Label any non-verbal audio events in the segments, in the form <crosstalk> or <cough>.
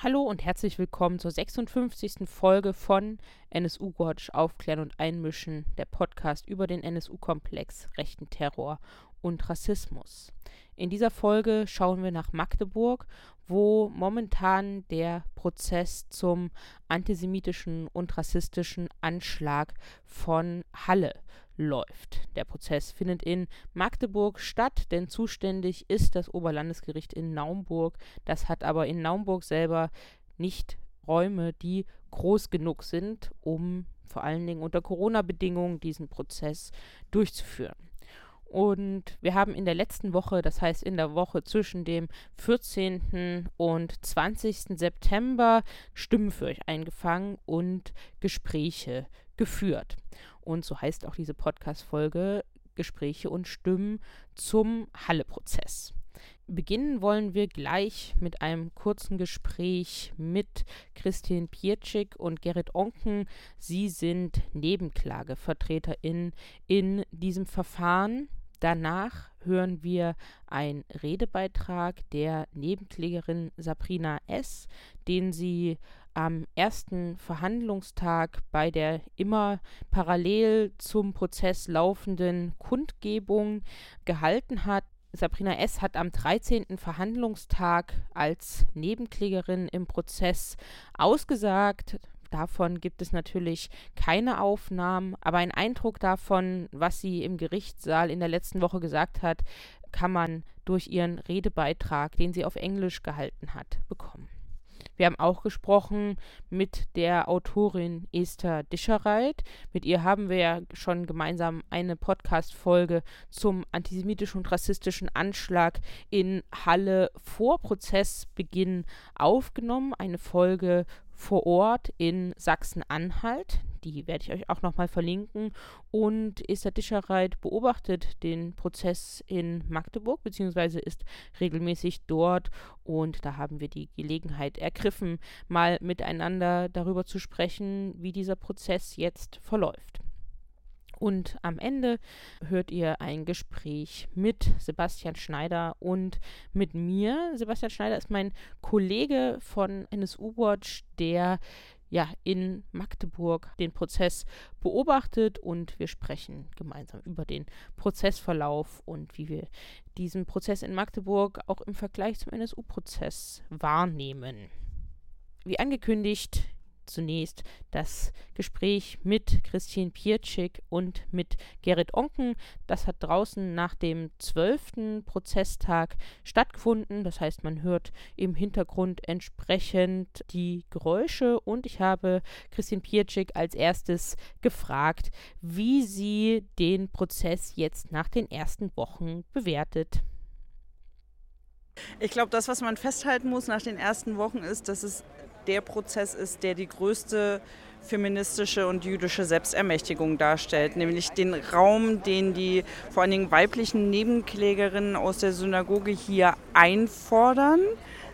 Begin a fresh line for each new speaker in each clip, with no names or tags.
Hallo und herzlich willkommen zur 56. Folge von NSU Watch Aufklären und Einmischen, der Podcast über den NSU-Komplex, rechten Terror und Rassismus. In dieser Folge schauen wir nach Magdeburg, wo momentan der Prozess zum antisemitischen und rassistischen Anschlag von Halle läuft. Der Prozess findet in Magdeburg statt, denn zuständig ist das Oberlandesgericht in Naumburg. Das hat aber in Naumburg selber nicht Räume, die groß genug sind, um vor allen Dingen unter Corona-Bedingungen diesen Prozess durchzuführen. Und wir haben in der letzten Woche, das heißt in der Woche zwischen dem 14. und 20. September, Stimmen für euch eingefangen und Gespräche geführt. Und so heißt auch diese Podcast-Folge Gespräche und Stimmen zum Halle-Prozess. Beginnen wollen wir gleich mit einem kurzen Gespräch mit Christine Pietschik und Gerrit Onken. Sie sind NebenklagevertreterInnen in diesem Verfahren. Danach hören wir einen Redebeitrag der Nebenklägerin Sabrina S., den sie am ersten Verhandlungstag bei der immer parallel zum Prozess laufenden Kundgebung gehalten hat. Sabrina S. hat am 13. Verhandlungstag als Nebenklägerin im Prozess ausgesagt. Davon gibt es natürlich keine Aufnahmen, aber ein Eindruck davon, was sie im Gerichtssaal in der letzten Woche gesagt hat, kann man durch ihren Redebeitrag, den sie auf Englisch gehalten hat, bekommen. Wir haben auch gesprochen mit der Autorin Esther Dischereit. Mit ihr haben wir ja schon gemeinsam eine Podcast-Folge zum antisemitischen und rassistischen Anschlag in Halle vor Prozessbeginn aufgenommen. Eine Folge vor Ort in Sachsen-Anhalt. Die werde ich euch auch nochmal verlinken. Und Esther Dischereit beobachtet den Prozess in Magdeburg, beziehungsweise ist regelmäßig dort. Und da haben wir die Gelegenheit ergriffen, mal miteinander darüber zu sprechen, wie dieser Prozess jetzt verläuft. Und am Ende hört ihr ein Gespräch mit Sebastian Schneider und mit mir. Sebastian Schneider ist mein Kollege von NSU Watch, der ja in Magdeburg den Prozess beobachtet und wir sprechen gemeinsam über den Prozessverlauf und wie wir diesen Prozess in Magdeburg auch im Vergleich zum NSU-Prozess wahrnehmen. Wie angekündigt, zunächst das Gespräch mit Christine Pietschik und mit Gerrit Onken. Das hat draußen nach dem zwölften Prozesstag stattgefunden. Das heißt, man hört im Hintergrund entsprechend die Geräusche und ich habe Christine Pietschik als erstes gefragt, wie sie den Prozess jetzt nach den ersten Wochen bewertet.
Ich glaube, das, was man festhalten muss nach den ersten Wochen, ist, dass es der Prozess ist, der die größte feministische und jüdische Selbstermächtigung darstellt, nämlich den Raum, den die vor allen Dingen weiblichen Nebenklägerinnen aus der Synagoge hier einfordern,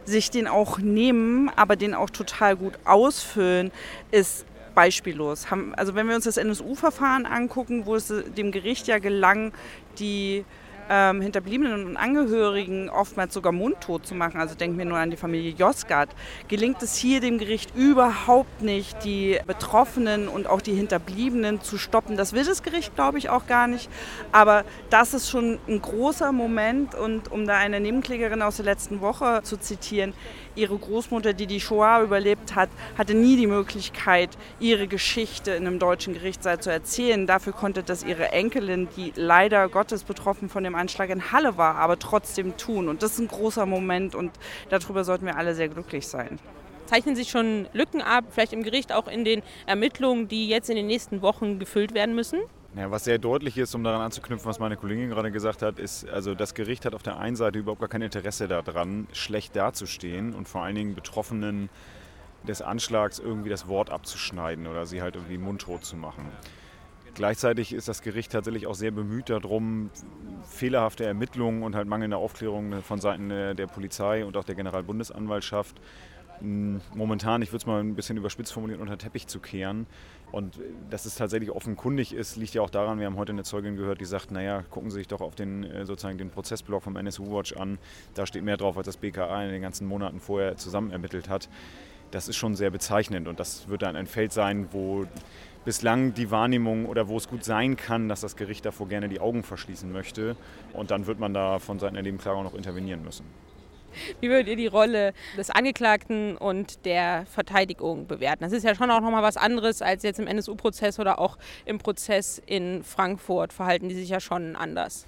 sich den auch nehmen, aber den auch total gut ausfüllen, ist beispiellos. Also wenn wir uns das NSU-Verfahren angucken, wo es dem Gericht ja gelang, die ähm, Hinterbliebenen und Angehörigen oftmals sogar mundtot zu machen, also denken wir nur an die Familie Josgat, gelingt es hier dem Gericht überhaupt nicht, die Betroffenen und auch die Hinterbliebenen zu stoppen. Das will das Gericht, glaube ich, auch gar nicht. Aber das ist schon ein großer Moment und um da eine Nebenklägerin aus der letzten Woche zu zitieren, ihre Großmutter, die die Shoah überlebt hat, hatte nie die Möglichkeit, ihre Geschichte in einem deutschen Gerichtssaal zu erzählen. Dafür konnte das ihre Enkelin, die leider Gottes betroffen von dem Anschlag in Halle war, aber trotzdem tun. Und das ist ein großer Moment und darüber sollten wir alle sehr glücklich sein.
Zeichnen sich schon Lücken ab, vielleicht im Gericht auch in den Ermittlungen, die jetzt in den nächsten Wochen gefüllt werden müssen?
Ja, was sehr deutlich ist, um daran anzuknüpfen, was meine Kollegin gerade gesagt hat, ist, also das Gericht hat auf der einen Seite überhaupt gar kein Interesse daran, schlecht dazustehen und vor allen Dingen Betroffenen des Anschlags irgendwie das Wort abzuschneiden oder sie halt irgendwie mundtot zu machen. Gleichzeitig ist das Gericht tatsächlich auch sehr bemüht darum, fehlerhafte Ermittlungen und halt mangelnde Aufklärung von Seiten der Polizei und auch der Generalbundesanwaltschaft momentan, ich würde es mal ein bisschen überspitzt formulieren, unter Teppich zu kehren. Und dass es tatsächlich offenkundig ist, liegt ja auch daran, wir haben heute eine Zeugin gehört, die sagt, naja, gucken Sie sich doch auf den, äh, sozusagen den Prozessblock vom NSU Watch an. Da steht mehr drauf, als das BKA in den ganzen Monaten vorher zusammen ermittelt hat. Das ist schon sehr bezeichnend und das wird dann ein Feld sein, wo bislang die Wahrnehmung oder wo es gut sein kann, dass das Gericht davor gerne die Augen verschließen möchte. Und dann wird man da von Seiten der Nebenklager noch intervenieren müssen. <laughs>
Wie würdet ihr die Rolle des Angeklagten und der Verteidigung bewerten? Das ist ja schon auch nochmal was anderes als jetzt im NSU-Prozess oder auch im Prozess in Frankfurt. Verhalten die sich ja schon anders.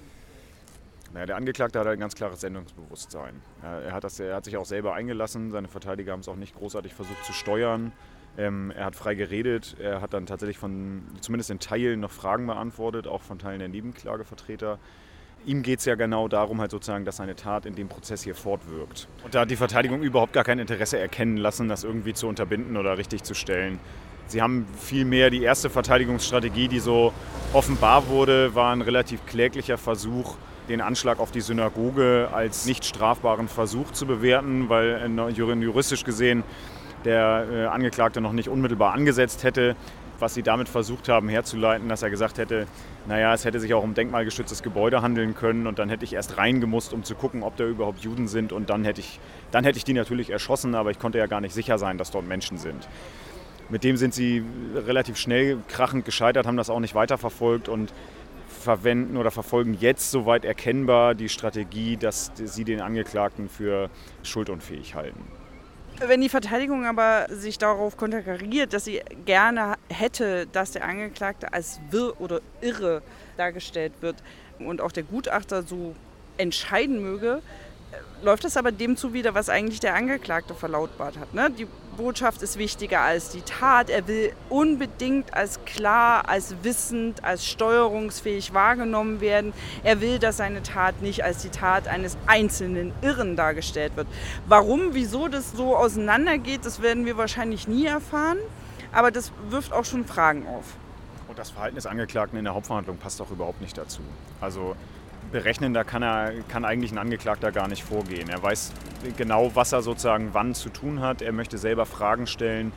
Naja, der Angeklagte hat ein ganz klares Sendungsbewusstsein. Er hat, das, er hat sich auch selber eingelassen. Seine Verteidiger haben es auch nicht großartig versucht zu steuern. Ähm, er hat frei geredet. Er hat dann tatsächlich von, zumindest in Teilen, noch Fragen beantwortet, auch von Teilen der Nebenklagevertreter ihm geht es ja genau darum, halt sozusagen, dass seine Tat in dem Prozess hier fortwirkt. Und da hat die Verteidigung überhaupt gar kein Interesse erkennen lassen, das irgendwie zu unterbinden oder richtig zu stellen. Sie haben vielmehr die erste Verteidigungsstrategie, die so offenbar wurde, war ein relativ kläglicher Versuch, den Anschlag auf die Synagoge als nicht strafbaren Versuch zu bewerten, weil juristisch gesehen der äh, Angeklagte noch nicht unmittelbar angesetzt hätte was sie damit versucht haben herzuleiten, dass er gesagt hätte, naja, es hätte sich auch um denkmalgeschütztes Gebäude handeln können und dann hätte ich erst reingemusst, um zu gucken, ob da überhaupt Juden sind und dann hätte ich, dann hätte ich die natürlich erschossen, aber ich konnte ja gar nicht sicher sein, dass dort Menschen sind. Mit dem sind sie relativ schnell krachend gescheitert, haben das auch nicht weiterverfolgt und verwenden oder verfolgen jetzt soweit erkennbar die Strategie, dass sie den Angeklagten für schuldunfähig halten.
Wenn die Verteidigung aber sich darauf konterkariert, dass sie gerne hätte, dass der Angeklagte als wirr oder irre dargestellt wird und auch der Gutachter so entscheiden möge, läuft das aber dem zuwider, was eigentlich der Angeklagte verlautbart hat. Ne? Die Botschaft ist wichtiger als die Tat. Er will unbedingt als klar, als wissend, als steuerungsfähig wahrgenommen werden. Er will, dass seine Tat nicht als die Tat eines einzelnen Irren dargestellt wird. Warum, wieso das so auseinandergeht, das werden wir wahrscheinlich nie erfahren. Aber das wirft auch schon Fragen auf.
Und das Verhalten des Angeklagten in der Hauptverhandlung passt auch überhaupt nicht dazu. Also berechnen, da kann, er, kann eigentlich ein Angeklagter gar nicht vorgehen. Er weiß genau, was er sozusagen wann zu tun hat. Er möchte selber Fragen stellen.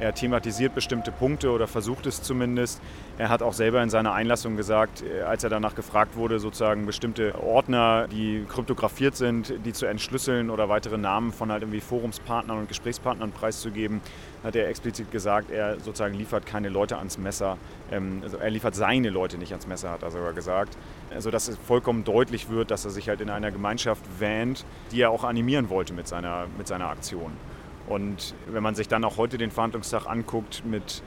Er thematisiert bestimmte Punkte oder versucht es zumindest. Er hat auch selber in seiner Einlassung gesagt, äh, als er danach gefragt wurde, sozusagen bestimmte Ordner, die kryptografiert sind, die zu entschlüsseln oder weitere Namen von halt irgendwie Forumspartnern und Gesprächspartnern preiszugeben, hat er explizit gesagt, er sozusagen liefert keine Leute ans Messer. Ähm, also er liefert seine Leute nicht ans Messer, hat er sogar gesagt. Also dass es vollkommen deutlich wird, dass er sich halt in einer Gemeinschaft wähnt, die er auch animieren wollte mit seiner, mit seiner Aktion. Und wenn man sich dann auch heute den Verhandlungstag anguckt, mit,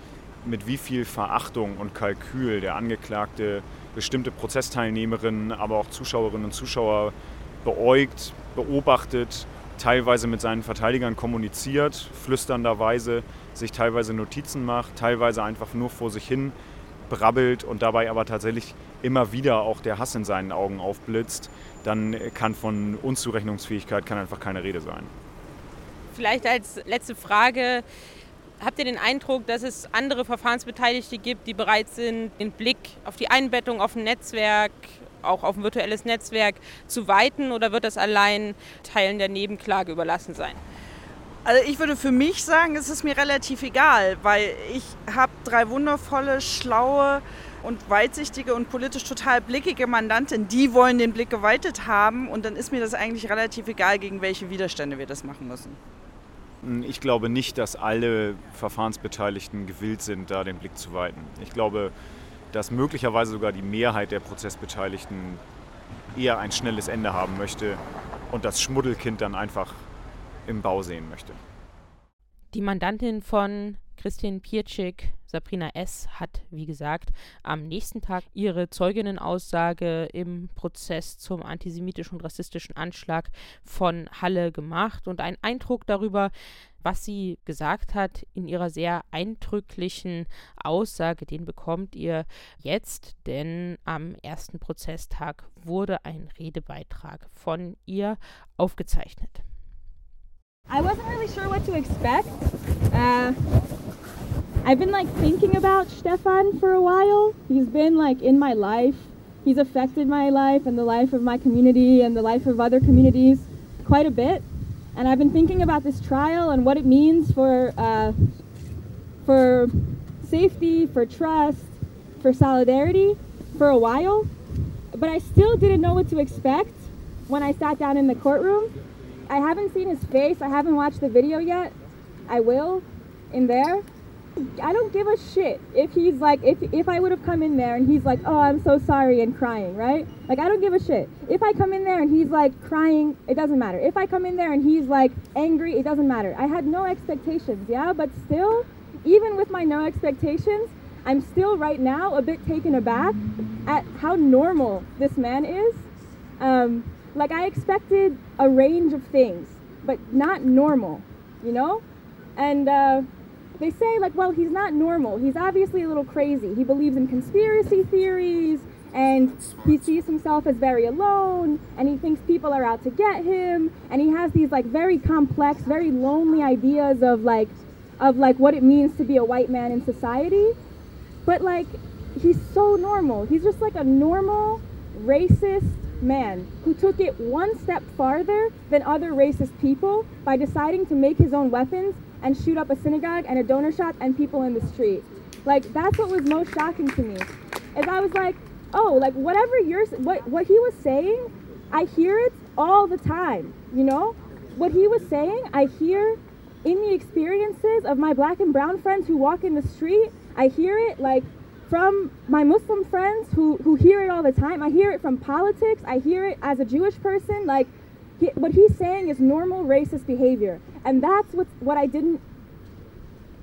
mit wie viel Verachtung und Kalkül der Angeklagte bestimmte Prozessteilnehmerinnen, aber auch Zuschauerinnen und Zuschauer beäugt, beobachtet, teilweise mit seinen Verteidigern kommuniziert, flüsternderweise sich teilweise Notizen macht, teilweise einfach nur vor sich hin brabbelt und dabei aber tatsächlich immer wieder auch der Hass in seinen Augen aufblitzt, dann kann von Unzurechnungsfähigkeit kann einfach keine Rede sein.
Vielleicht als letzte Frage, habt ihr den Eindruck, dass es andere Verfahrensbeteiligte gibt, die bereit sind, den Blick auf die Einbettung auf ein Netzwerk, auch auf ein virtuelles Netzwerk zu weiten oder wird das allein Teilen der Nebenklage überlassen sein?
Also ich würde für mich sagen, es ist mir relativ egal, weil ich habe drei wundervolle, schlaue und weitsichtige und politisch total blickige Mandanten, die wollen den Blick geweitet haben und dann ist mir das eigentlich relativ egal, gegen welche Widerstände wir das machen müssen.
Ich glaube nicht, dass alle Verfahrensbeteiligten gewillt sind, da den Blick zu weiten. Ich glaube, dass möglicherweise sogar die Mehrheit der Prozessbeteiligten eher ein schnelles Ende haben möchte und das Schmuddelkind dann einfach im Bau sehen möchte.
Die Mandantin von Christian Pietschik, Sabrina S., hat, wie gesagt, am nächsten Tag ihre Zeuginnenaussage im Prozess zum antisemitischen und rassistischen Anschlag von Halle gemacht und einen Eindruck darüber, was sie gesagt hat in ihrer sehr eindrücklichen Aussage, den bekommt ihr jetzt, denn am ersten Prozesstag wurde ein Redebeitrag von ihr aufgezeichnet.
I wasn't really sure what to expect. Uh, I've been like thinking about Stefan for a while. He's been like in my life. He's affected my life and the life of my community and the life of other communities quite a bit. and I've been thinking about this trial and what it means for uh, for safety, for trust, for solidarity for a while. But I still didn't know what to expect when I sat down in the courtroom. I haven't seen his face. I haven't watched the video yet. I will in there. I don't give a shit if he's like if if I would have come in there and he's like, "Oh, I'm so sorry" and crying, right? Like I don't give a shit. If I come in there and he's like crying, it doesn't matter. If I come in there and he's like angry, it doesn't matter. I had no expectations, yeah, but still, even with my no expectations, I'm still right now a bit taken aback at how normal this man is. Um, like I expected a range of things, but not normal, you know? And uh, they say like, well, he's not normal. He's obviously a little crazy. He believes in conspiracy theories and he sees himself as very alone and he thinks people are out to get him and he has these like very complex, very lonely ideas of like of like what it means to be a white man in society. But like he's so normal. He's just like a normal racist man who took it one step farther than other racist people by deciding to make his own weapons and shoot up a synagogue and a donor shop and people in the street. Like that's what was most shocking to me. Is I was like, oh, like whatever you're what what he was saying, I hear it all the time. You know, what he was saying, I hear in the experiences of my black and brown friends who walk in the street. I hear it like from my Muslim friends who, who hear it all the time. I hear it from politics. I hear it as a Jewish person. Like, he, what he's saying is normal racist behavior. And that's what's, what I didn't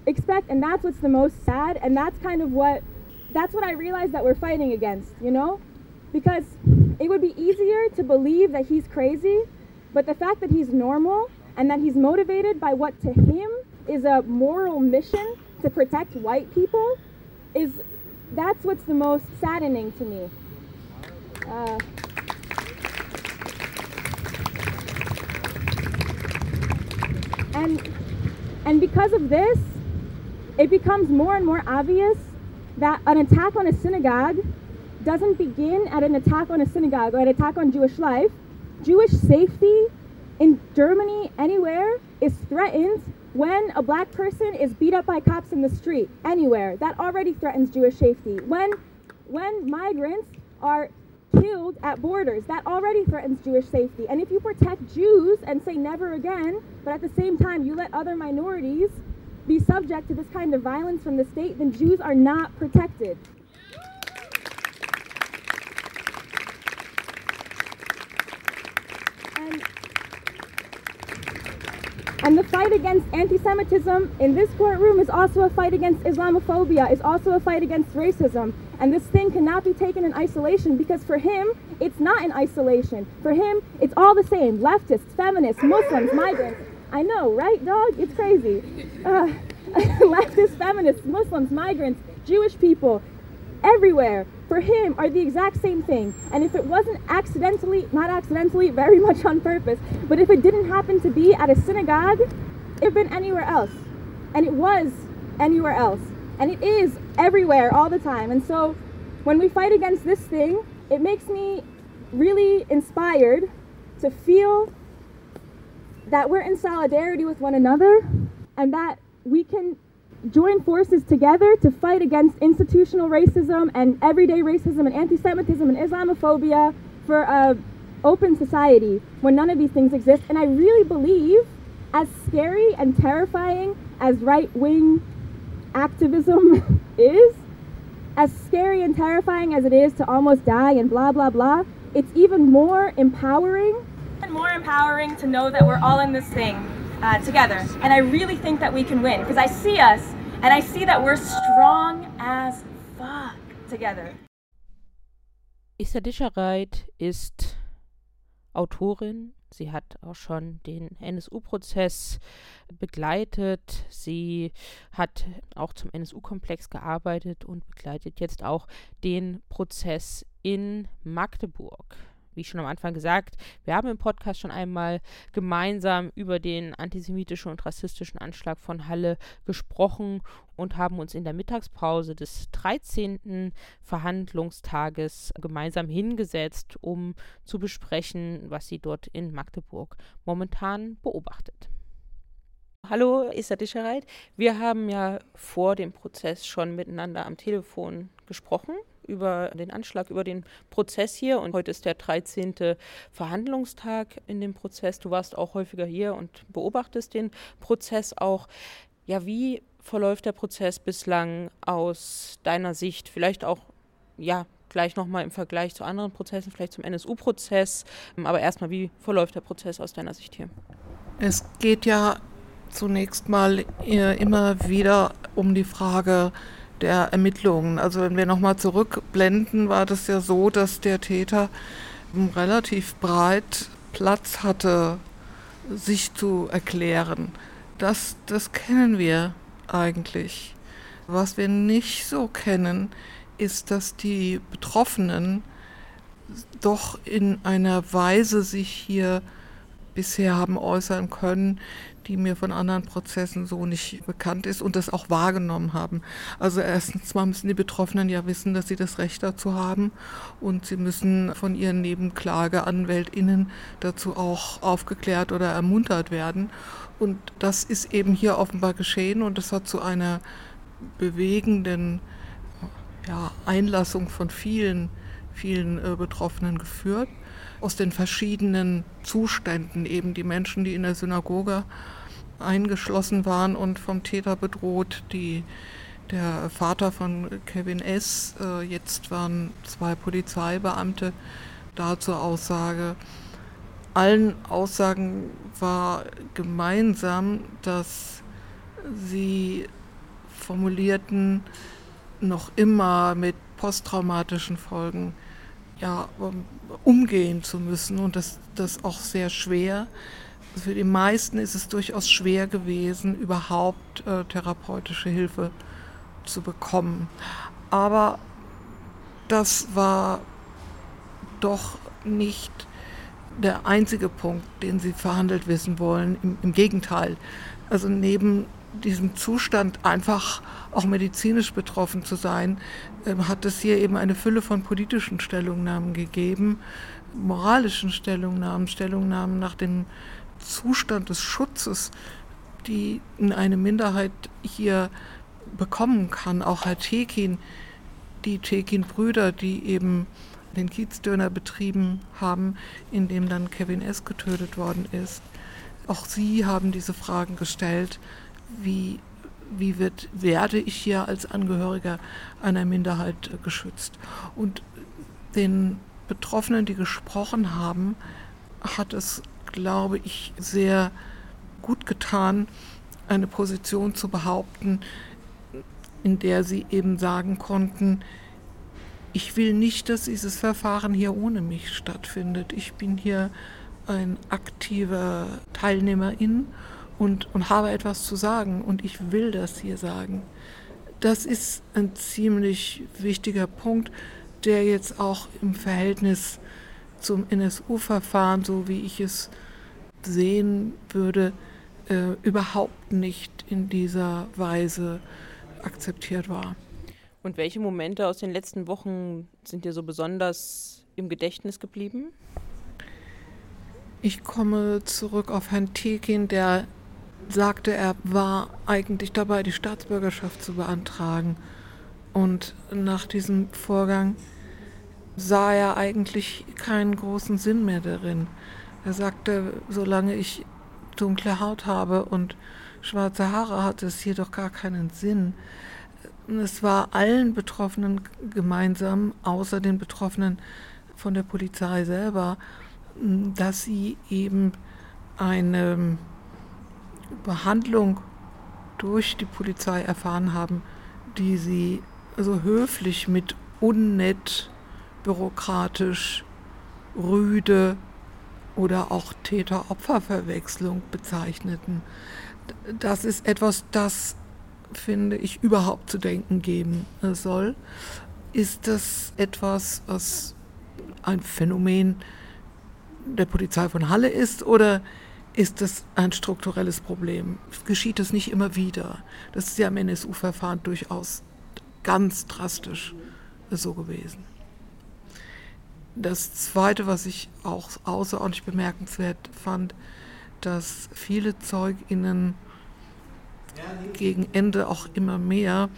expect. And that's what's the most sad. And that's kind of what, that's what I realized that we're fighting against, you know? Because it would be easier to believe that he's crazy, but the fact that he's normal and that he's motivated by what to him is a moral mission to protect white people is that's what's the most saddening to me. Uh, and and because of this, it becomes more and more obvious that an attack on a synagogue doesn't begin at an attack on a synagogue or an attack on Jewish life. Jewish safety in Germany, anywhere, is threatened when a black person is beat up by cops in the street, anywhere, that already threatens Jewish safety. When, when migrants are killed at borders, that already threatens Jewish safety. And if you protect Jews and say never again, but at the same time you let other minorities be subject to this kind of violence from the state, then Jews are not protected. And and the fight against anti Semitism in this courtroom is also a fight against Islamophobia, is also a fight against racism. And this thing cannot be taken in isolation because for him, it's not in isolation. For him, it's all the same leftists, feminists, Muslims, migrants. I know, right, dog? It's crazy. Uh, <laughs> leftists, feminists, Muslims, migrants, Jewish people, everywhere for him are the exact same thing. And if it wasn't accidentally, not accidentally, very <laughs> much on purpose, but if it didn't happen to be at a synagogue, it had been anywhere else. And it was anywhere else. And it is everywhere all the time. And so when we fight against this thing, it makes me really inspired to feel that we're in solidarity with one another and that we can join forces together to fight against institutional racism and everyday racism and anti-Semitism and Islamophobia for a open society when none of these things exist. And I really believe, as scary and terrifying as right-wing activism <laughs> is, as scary and terrifying as it is to almost die and blah blah blah, it's even more empowering. And more empowering to know that we're all in this thing uh, together. And I really think that we can win because I see us and I see that we're strong as fuck together.
Issa Dischereit ist Autorin. Sie hat auch schon den NSU-Prozess begleitet. Sie hat auch zum NSU-Komplex gearbeitet und begleitet jetzt auch den Prozess in Magdeburg. Wie schon am Anfang gesagt, wir haben im Podcast schon einmal gemeinsam über den antisemitischen und rassistischen Anschlag von Halle gesprochen und haben uns in der Mittagspause des 13. Verhandlungstages gemeinsam hingesetzt, um zu besprechen, was sie dort in Magdeburg momentan beobachtet. Hallo, Issa Dischereit. Wir haben ja vor dem Prozess schon miteinander am Telefon gesprochen über den Anschlag, über den Prozess hier. Und heute ist der 13. Verhandlungstag in dem Prozess. Du warst auch häufiger hier und beobachtest den Prozess auch. Ja, wie verläuft der Prozess bislang aus deiner Sicht? Vielleicht auch, ja, gleich nochmal im Vergleich zu anderen Prozessen, vielleicht zum NSU-Prozess. Aber erstmal, wie verläuft der Prozess aus deiner Sicht hier?
Es geht ja zunächst mal äh, immer wieder um die Frage der Ermittlungen. Also wenn wir nochmal zurückblenden, war das ja so, dass der Täter relativ breit Platz hatte, sich zu erklären. Das, das kennen wir eigentlich. Was wir nicht so kennen, ist, dass die Betroffenen doch in einer Weise sich hier bisher haben äußern können, die mir von anderen Prozessen so nicht bekannt ist und das auch wahrgenommen haben. Also erstens mal müssen die Betroffenen ja wissen, dass sie das Recht dazu haben und sie müssen von ihren Nebenklageanwältinnen dazu auch aufgeklärt oder ermuntert werden. Und das ist eben hier offenbar geschehen und das hat zu einer bewegenden ja, Einlassung von vielen, vielen äh, Betroffenen geführt aus den verschiedenen Zuständen, eben die Menschen, die in der Synagoge eingeschlossen waren und vom Täter bedroht, die der Vater von Kevin S., äh, jetzt waren zwei Polizeibeamte da zur Aussage. Allen Aussagen war gemeinsam, dass sie formulierten, noch immer mit posttraumatischen Folgen ja, umgehen zu müssen und das, das auch sehr schwer. Für die meisten ist es durchaus schwer gewesen, überhaupt äh, therapeutische Hilfe zu bekommen. Aber das war doch nicht der einzige Punkt, den Sie verhandelt wissen wollen. Im, im Gegenteil. Also neben diesem Zustand einfach auch medizinisch betroffen zu sein, ähm, hat es hier eben eine Fülle von politischen Stellungnahmen gegeben, moralischen Stellungnahmen, Stellungnahmen nach dem Zustand des Schutzes, die eine Minderheit hier bekommen kann. Auch Herr Tekin, die Tekin-Brüder, die eben den Kiezdöner betrieben haben, in dem dann Kevin S. getötet worden ist. Auch sie haben diese Fragen gestellt, wie wie wird, werde ich hier als Angehöriger einer Minderheit geschützt. Und den Betroffenen, die gesprochen haben, hat es, glaube ich, sehr gut getan, eine Position zu behaupten, in der sie eben sagen konnten, ich will nicht, dass dieses Verfahren hier ohne mich stattfindet. Ich bin hier ein aktiver Teilnehmerin und, und habe etwas zu sagen und ich will das hier sagen. Das ist ein ziemlich wichtiger Punkt, der jetzt auch im Verhältnis zum NSU-Verfahren, so wie ich es sehen würde, äh, überhaupt nicht in dieser Weise akzeptiert war.
Und welche Momente aus den letzten Wochen sind dir so besonders im Gedächtnis geblieben?
Ich komme zurück auf Herrn Tekin, der sagte, er war eigentlich dabei, die Staatsbürgerschaft zu beantragen. Und nach diesem Vorgang sah er eigentlich keinen großen Sinn mehr darin. Er sagte, solange ich dunkle Haut habe und schwarze Haare, hat es hier doch gar keinen Sinn. Es war allen Betroffenen gemeinsam, außer den Betroffenen von der Polizei selber, dass sie eben eine Behandlung durch die Polizei erfahren haben, die sie so höflich mit unnett, bürokratisch, rüde oder auch Täter-Opfer-Verwechslung bezeichneten. Das ist etwas, das, finde ich, überhaupt zu denken geben soll. Ist das etwas, was ein Phänomen der Polizei von Halle ist oder ist das ein strukturelles Problem? Geschieht es nicht immer wieder? Das ist ja im NSU-Verfahren durchaus ganz drastisch so gewesen. Das Zweite, was ich auch außerordentlich bemerkenswert fand, dass viele ZeugInnen gegen Ende auch immer mehr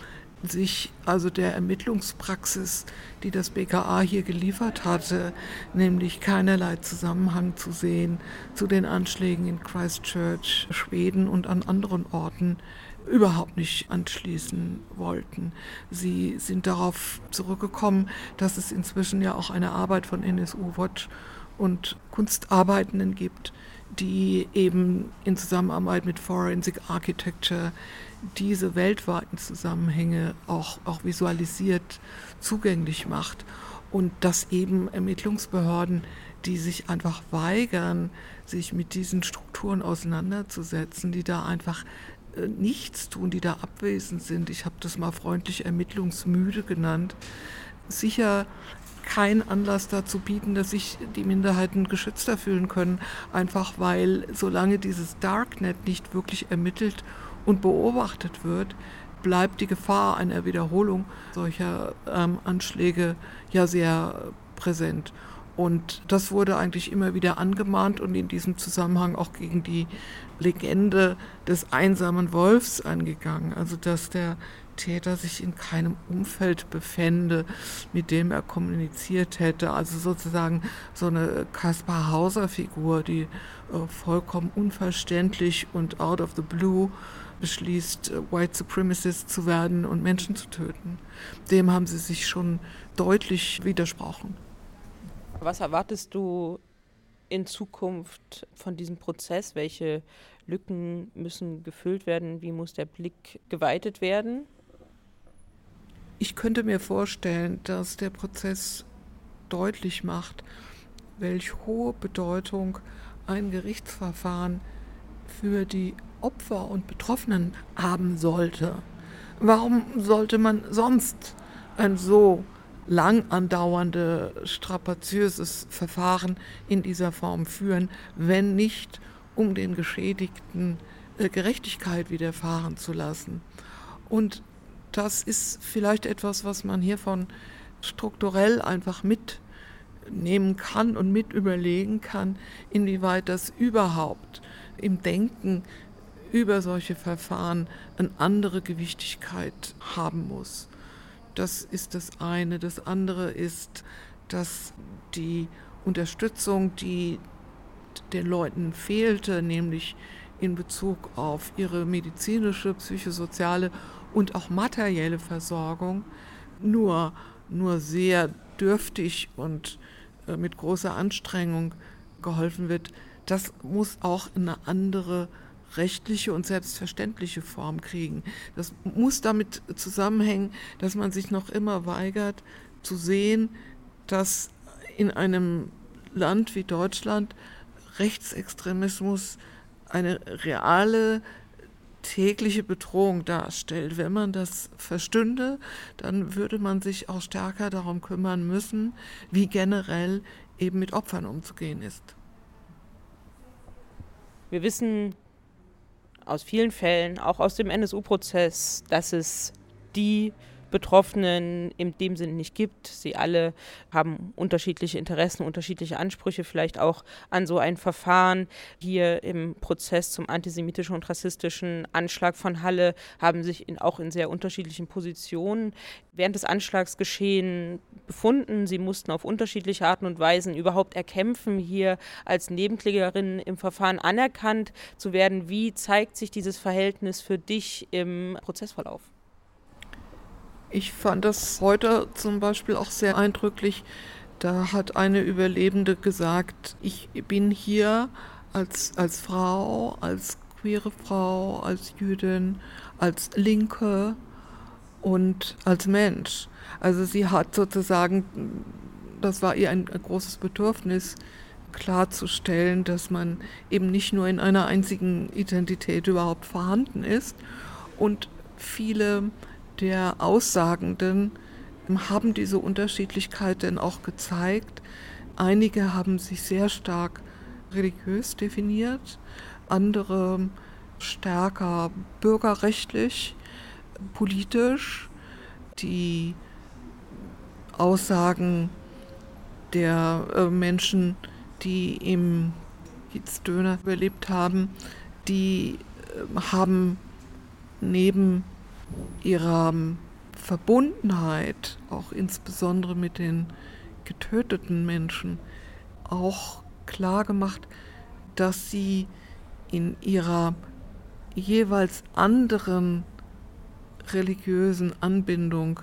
sich also der Ermittlungspraxis, die das BKA hier geliefert hatte, nämlich keinerlei Zusammenhang zu sehen zu den Anschlägen in Christchurch, Schweden und an anderen Orten, überhaupt nicht anschließen wollten. Sie sind darauf zurückgekommen, dass es inzwischen ja auch eine Arbeit von NSU Watch und Kunstarbeitenden gibt, die eben in Zusammenarbeit mit Forensic Architecture diese weltweiten Zusammenhänge auch, auch visualisiert zugänglich macht und dass eben Ermittlungsbehörden, die sich einfach weigern, sich mit diesen Strukturen auseinanderzusetzen, die da einfach äh, nichts tun, die da abwesend sind. Ich habe das mal freundlich ermittlungsmüde genannt. Sicher kein Anlass dazu bieten, dass sich die Minderheiten geschützter fühlen können, einfach weil solange dieses Darknet nicht wirklich ermittelt und beobachtet wird, bleibt die Gefahr einer Wiederholung solcher ähm, Anschläge ja sehr präsent. Und das wurde eigentlich immer wieder angemahnt und in diesem Zusammenhang auch gegen die Legende des einsamen Wolfs angegangen. Also dass der Täter sich in keinem Umfeld befände, mit dem er kommuniziert hätte. Also sozusagen so eine Kaspar Hauser-Figur, die äh, vollkommen unverständlich und out of the blue beschließt, äh, White Supremacist zu werden und Menschen zu töten. Dem haben sie sich schon deutlich widersprochen.
Was erwartest du in Zukunft von diesem Prozess? Welche Lücken müssen gefüllt werden? Wie muss der Blick geweitet werden?
Ich könnte mir vorstellen, dass der Prozess deutlich macht, welch hohe Bedeutung ein Gerichtsverfahren für die Opfer und Betroffenen haben sollte. Warum sollte man sonst ein so lang andauernde, strapaziöses Verfahren in dieser Form führen, wenn nicht, um den Geschädigten äh, Gerechtigkeit widerfahren zu lassen. Und das ist vielleicht etwas, was man hiervon strukturell einfach mitnehmen kann und mit überlegen kann, inwieweit das überhaupt im Denken über solche Verfahren eine andere Gewichtigkeit haben muss. Das ist das eine. Das andere ist, dass die Unterstützung, die den Leuten fehlte, nämlich in Bezug auf ihre medizinische, psychosoziale und auch materielle Versorgung, nur, nur sehr dürftig und äh, mit großer Anstrengung geholfen wird. Das muss auch in eine andere rechtliche und selbstverständliche Form kriegen. Das muss damit zusammenhängen, dass man sich noch immer weigert zu sehen, dass in einem Land wie Deutschland Rechtsextremismus eine reale tägliche Bedrohung darstellt. Wenn man das verstünde, dann würde man sich auch stärker darum kümmern müssen, wie generell eben mit Opfern umzugehen ist.
Wir wissen aus vielen Fällen, auch aus dem NSU-Prozess, dass es die Betroffenen in dem Sinne nicht gibt. Sie alle haben unterschiedliche Interessen, unterschiedliche Ansprüche, vielleicht auch an so ein Verfahren. Hier im Prozess zum antisemitischen und rassistischen Anschlag von Halle haben sich in, auch in sehr unterschiedlichen Positionen während des Anschlagsgeschehen befunden. Sie mussten auf unterschiedliche Arten und Weisen überhaupt erkämpfen, hier als Nebenklägerin im Verfahren anerkannt zu werden. Wie zeigt sich dieses Verhältnis für dich im Prozessverlauf?
Ich fand das heute zum Beispiel auch sehr eindrücklich. Da hat eine Überlebende gesagt, ich bin hier als, als Frau, als queere Frau, als Jüdin, als Linke und als Mensch. Also sie hat sozusagen, das war ihr ein, großes Bedürfnis, klarzustellen, dass man eben nicht nur in einer einzigen Identität überhaupt vorhanden ist. Und viele der Aussagenden haben diese Unterschiedlichkeit denn auch gezeigt, Einige haben sich sehr stark religiös definiert, andere stärker bürgerrechtlich, politisch. Die Aussagen der äh, Menschen, die im Döner überlebt haben, die äh, haben neben ihrer Verbundenheit, auch insbesondere mit den getöteten Menschen, auch klar gemacht, dass sie in ihrer jeweils anderen religiösen Anbindung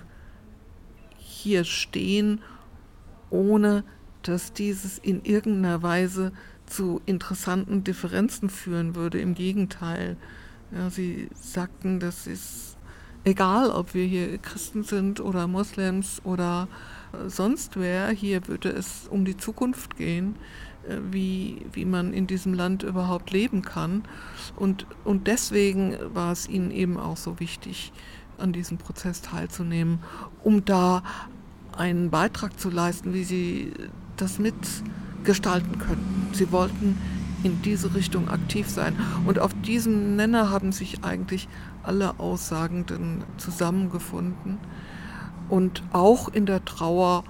hier stehen, ohne dass dieses in irgendeiner Weise zu interessanten Differenzen führen würde. Im Gegenteil. Ja, sie sagten, das ist egal, ob wir hier Christen sind oder Moslems oder sonst wer, hier würde es um die Zukunft gehen, äh, wie, wie man in diesem Land überhaupt leben kann. Und, und deswegen war es ihnen eben auch so wichtig, an diesem Prozess teilzunehmen, um da einen Beitrag zu leisten, wie sie das mitgestalten könnten. Sie wollten in diese Richtung aktiv sein. Und auf diesem Nenner haben sich eigentlich alle Aussagenden zusammengefunden und auch in der Trauer